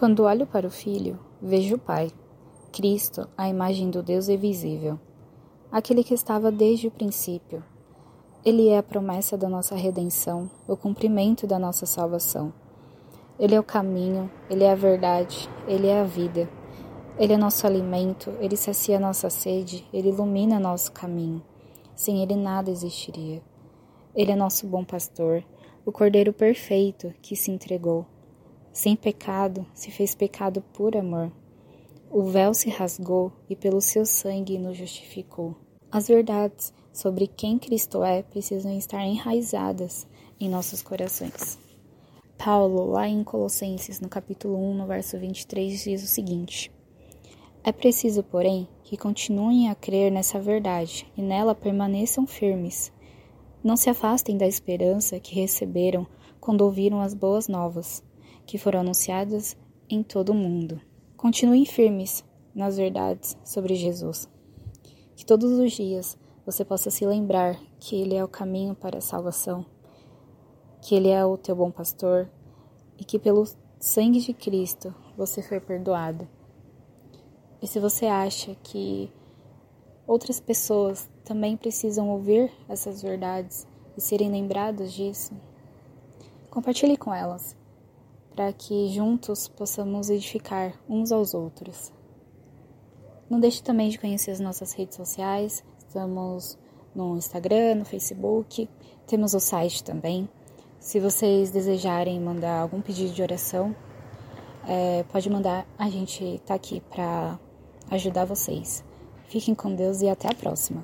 Quando olho para o Filho, vejo o Pai, Cristo, a imagem do Deus invisível, aquele que estava desde o princípio. Ele é a promessa da nossa redenção, o cumprimento da nossa salvação. Ele é o caminho, ele é a verdade, ele é a vida. Ele é nosso alimento, ele sacia nossa sede, ele ilumina nosso caminho. Sem ele nada existiria. Ele é nosso bom pastor, o Cordeiro perfeito que se entregou. Sem pecado, se fez pecado por amor. O véu se rasgou e pelo seu sangue nos justificou. As verdades sobre quem Cristo é precisam estar enraizadas em nossos corações. Paulo, lá em Colossenses, no capítulo 1, no verso 23, diz o seguinte: É preciso, porém, que continuem a crer nessa verdade e nela permaneçam firmes. Não se afastem da esperança que receberam quando ouviram as boas novas, que foram anunciadas em todo o mundo. Continuem firmes nas verdades sobre Jesus. Que todos os dias você possa se lembrar que Ele é o caminho para a salvação que Ele é o teu bom pastor e que pelo sangue de Cristo você foi perdoado. E se você acha que outras pessoas também precisam ouvir essas verdades e serem lembradas disso, compartilhe com elas, para que juntos possamos edificar uns aos outros. Não deixe também de conhecer as nossas redes sociais, estamos no Instagram, no Facebook, temos o site também se vocês desejarem mandar algum pedido de oração, é, pode mandar, a gente tá aqui para ajudar vocês. Fiquem com Deus e até a próxima.